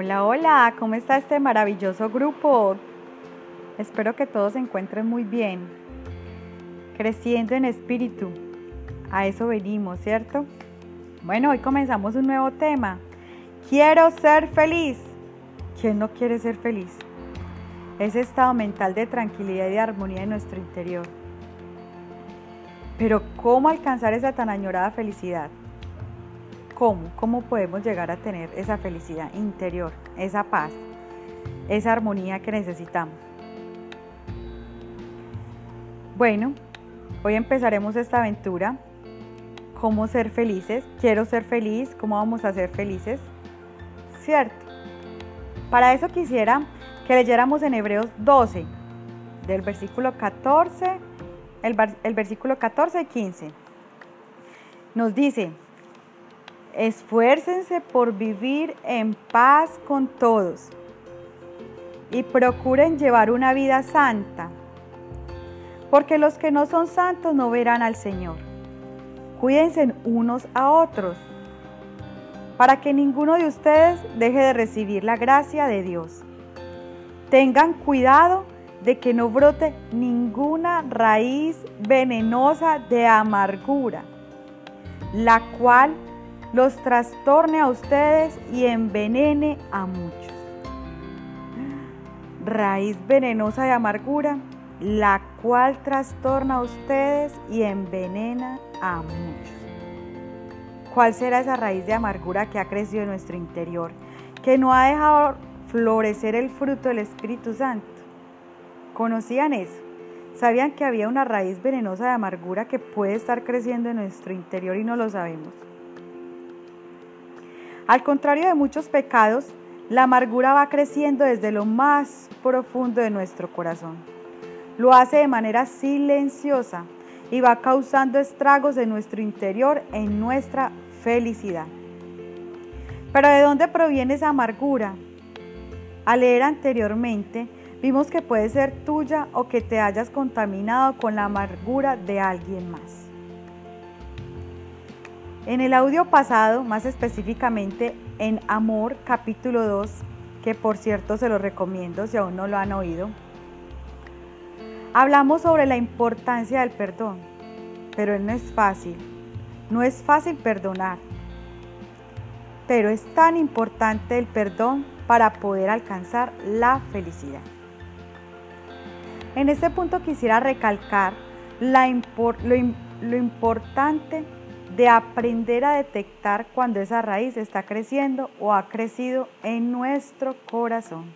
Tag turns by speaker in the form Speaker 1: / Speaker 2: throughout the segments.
Speaker 1: Hola, hola, ¿cómo está este maravilloso grupo? Espero que todos se encuentren muy bien, creciendo en espíritu. A eso venimos, ¿cierto? Bueno, hoy comenzamos un nuevo tema. Quiero ser feliz. ¿Quién no quiere ser feliz? Ese estado mental de tranquilidad y de armonía en nuestro interior. Pero ¿cómo alcanzar esa tan añorada felicidad? ¿Cómo? ¿Cómo podemos llegar a tener esa felicidad interior, esa paz, esa armonía que necesitamos? Bueno, hoy empezaremos esta aventura. ¿Cómo ser felices? Quiero ser feliz. ¿Cómo vamos a ser felices? ¿Cierto? Para eso quisiera que leyéramos en Hebreos 12, del versículo 14, el, el versículo 14 y 15. Nos dice, Esfuércense por vivir en paz con todos y procuren llevar una vida santa, porque los que no son santos no verán al Señor. Cuídense unos a otros, para que ninguno de ustedes deje de recibir la gracia de Dios. Tengan cuidado de que no brote ninguna raíz venenosa de amargura, la cual los trastorne a ustedes y envenene a muchos. Raíz venenosa de amargura, la cual trastorna a ustedes y envenena a muchos. ¿Cuál será esa raíz de amargura que ha crecido en nuestro interior, que no ha dejado florecer el fruto del Espíritu Santo? ¿Conocían eso? ¿Sabían que había una raíz venenosa de amargura que puede estar creciendo en nuestro interior y no lo sabemos? Al contrario de muchos pecados, la amargura va creciendo desde lo más profundo de nuestro corazón. Lo hace de manera silenciosa y va causando estragos en nuestro interior, en nuestra felicidad. Pero ¿de dónde proviene esa amargura? Al leer anteriormente, vimos que puede ser tuya o que te hayas contaminado con la amargura de alguien más. En el audio pasado, más específicamente en Amor capítulo 2, que por cierto se lo recomiendo si aún no lo han oído, hablamos sobre la importancia del perdón, pero no es fácil, no es fácil perdonar, pero es tan importante el perdón para poder alcanzar la felicidad. En este punto quisiera recalcar lo importante de aprender a detectar cuando esa raíz está creciendo o ha crecido en nuestro corazón.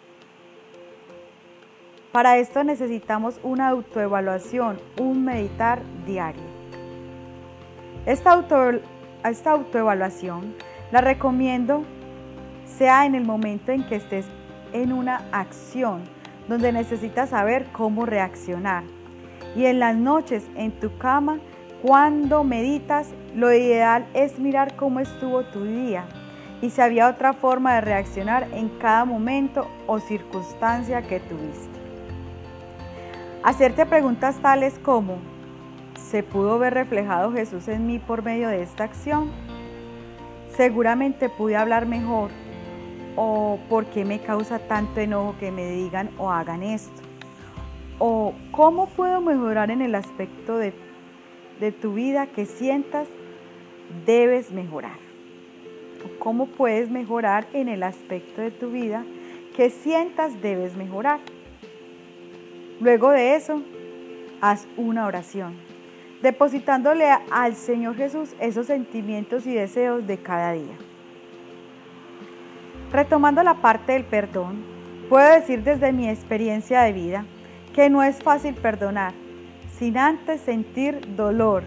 Speaker 1: Para esto necesitamos una autoevaluación, un meditar diario. Esta, esta autoevaluación la recomiendo sea en el momento en que estés en una acción donde necesitas saber cómo reaccionar y en las noches en tu cama cuando meditas, lo ideal es mirar cómo estuvo tu día y si había otra forma de reaccionar en cada momento o circunstancia que tuviste. Hacerte preguntas tales como, ¿se pudo ver reflejado Jesús en mí por medio de esta acción? Seguramente pude hablar mejor. ¿O por qué me causa tanto enojo que me digan o hagan esto? ¿O cómo puedo mejorar en el aspecto de de tu vida que sientas debes mejorar. ¿Cómo puedes mejorar en el aspecto de tu vida que sientas debes mejorar? Luego de eso, haz una oración, depositándole al Señor Jesús esos sentimientos y deseos de cada día. Retomando la parte del perdón, puedo decir desde mi experiencia de vida que no es fácil perdonar, sin antes sentir dolor,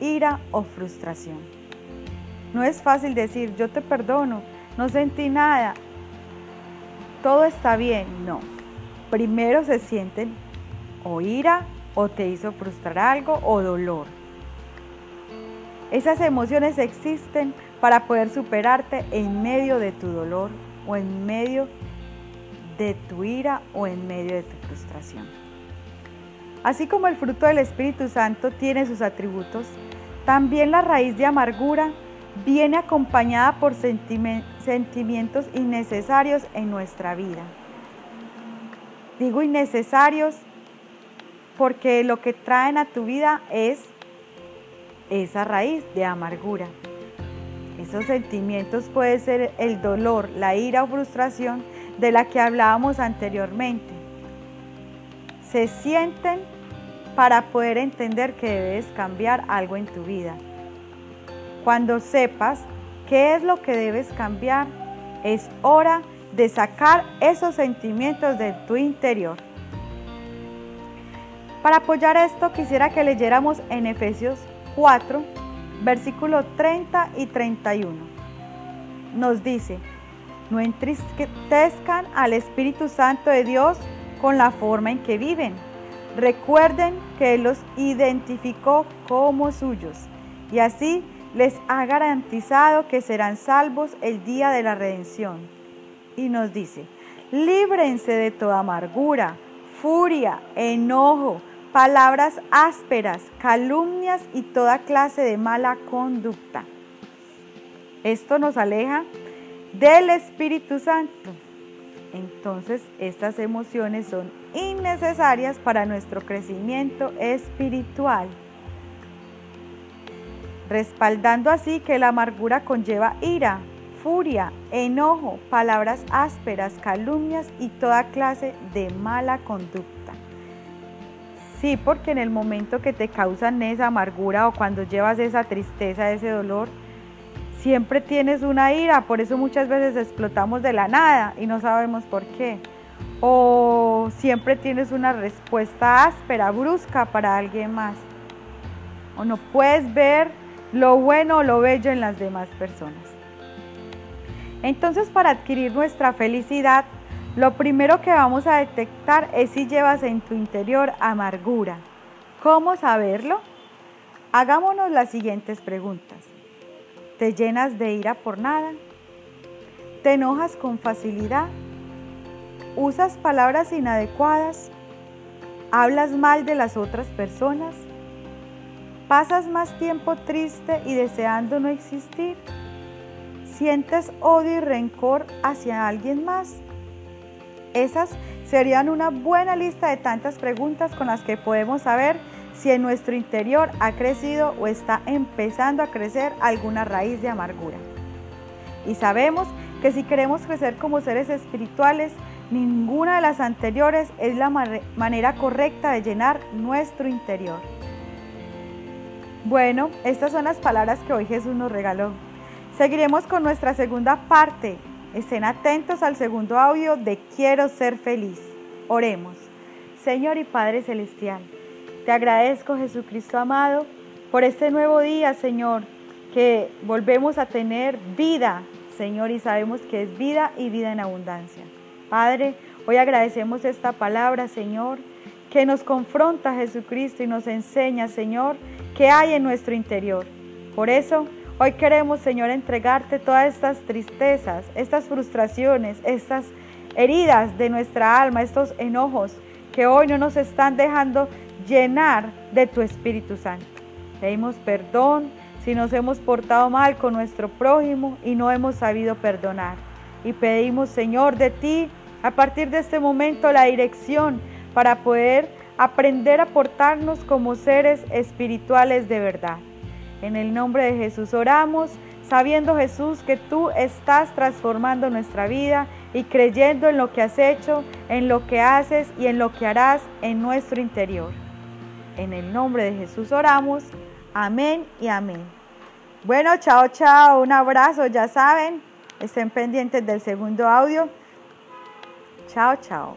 Speaker 1: ira o frustración. No es fácil decir, yo te perdono, no sentí nada, todo está bien. No. Primero se sienten o ira o te hizo frustrar algo o dolor. Esas emociones existen para poder superarte en medio de tu dolor o en medio de tu ira o en medio de tu frustración. Así como el fruto del Espíritu Santo tiene sus atributos, también la raíz de amargura viene acompañada por sentimientos innecesarios en nuestra vida. Digo innecesarios porque lo que traen a tu vida es esa raíz de amargura. Esos sentimientos pueden ser el dolor, la ira o frustración de la que hablábamos anteriormente. Se sienten para poder entender que debes cambiar algo en tu vida. Cuando sepas qué es lo que debes cambiar, es hora de sacar esos sentimientos de tu interior. Para apoyar esto quisiera que leyéramos en Efesios 4, versículos 30 y 31. Nos dice, no entristezcan al Espíritu Santo de Dios con la forma en que viven. Recuerden que los identificó como suyos y así les ha garantizado que serán salvos el día de la redención. Y nos dice, líbrense de toda amargura, furia, enojo, palabras ásperas, calumnias y toda clase de mala conducta. Esto nos aleja del Espíritu Santo. Entonces estas emociones son innecesarias para nuestro crecimiento espiritual, respaldando así que la amargura conlleva ira, furia, enojo, palabras ásperas, calumnias y toda clase de mala conducta. Sí, porque en el momento que te causan esa amargura o cuando llevas esa tristeza, ese dolor, siempre tienes una ira, por eso muchas veces explotamos de la nada y no sabemos por qué. O siempre tienes una respuesta áspera, brusca para alguien más. O no puedes ver lo bueno o lo bello en las demás personas. Entonces para adquirir nuestra felicidad, lo primero que vamos a detectar es si llevas en tu interior amargura. ¿Cómo saberlo? Hagámonos las siguientes preguntas. ¿Te llenas de ira por nada? ¿Te enojas con facilidad? ¿Usas palabras inadecuadas? ¿Hablas mal de las otras personas? ¿Pasas más tiempo triste y deseando no existir? ¿Sientes odio y rencor hacia alguien más? Esas serían una buena lista de tantas preguntas con las que podemos saber si en nuestro interior ha crecido o está empezando a crecer alguna raíz de amargura. Y sabemos que si queremos crecer como seres espirituales, ninguna de las anteriores es la manera correcta de llenar nuestro interior. Bueno, estas son las palabras que hoy Jesús nos regaló. Seguiremos con nuestra segunda parte. Estén atentos al segundo audio de Quiero ser feliz. Oremos. Señor y Padre Celestial. Te agradezco, Jesucristo amado, por este nuevo día, Señor, que volvemos a tener vida, Señor, y sabemos que es vida y vida en abundancia. Padre, hoy agradecemos esta palabra, Señor, que nos confronta Jesucristo y nos enseña, Señor, qué hay en nuestro interior. Por eso, hoy queremos, Señor, entregarte todas estas tristezas, estas frustraciones, estas heridas de nuestra alma, estos enojos que hoy no nos están dejando llenar de tu Espíritu Santo. Pedimos perdón si nos hemos portado mal con nuestro prójimo y no hemos sabido perdonar. Y pedimos, Señor, de ti, a partir de este momento, la dirección para poder aprender a portarnos como seres espirituales de verdad. En el nombre de Jesús oramos, sabiendo Jesús que tú estás transformando nuestra vida y creyendo en lo que has hecho, en lo que haces y en lo que harás en nuestro interior. En el nombre de Jesús oramos. Amén y amén. Bueno, chao, chao. Un abrazo, ya saben. Estén pendientes del segundo audio. Chao, chao.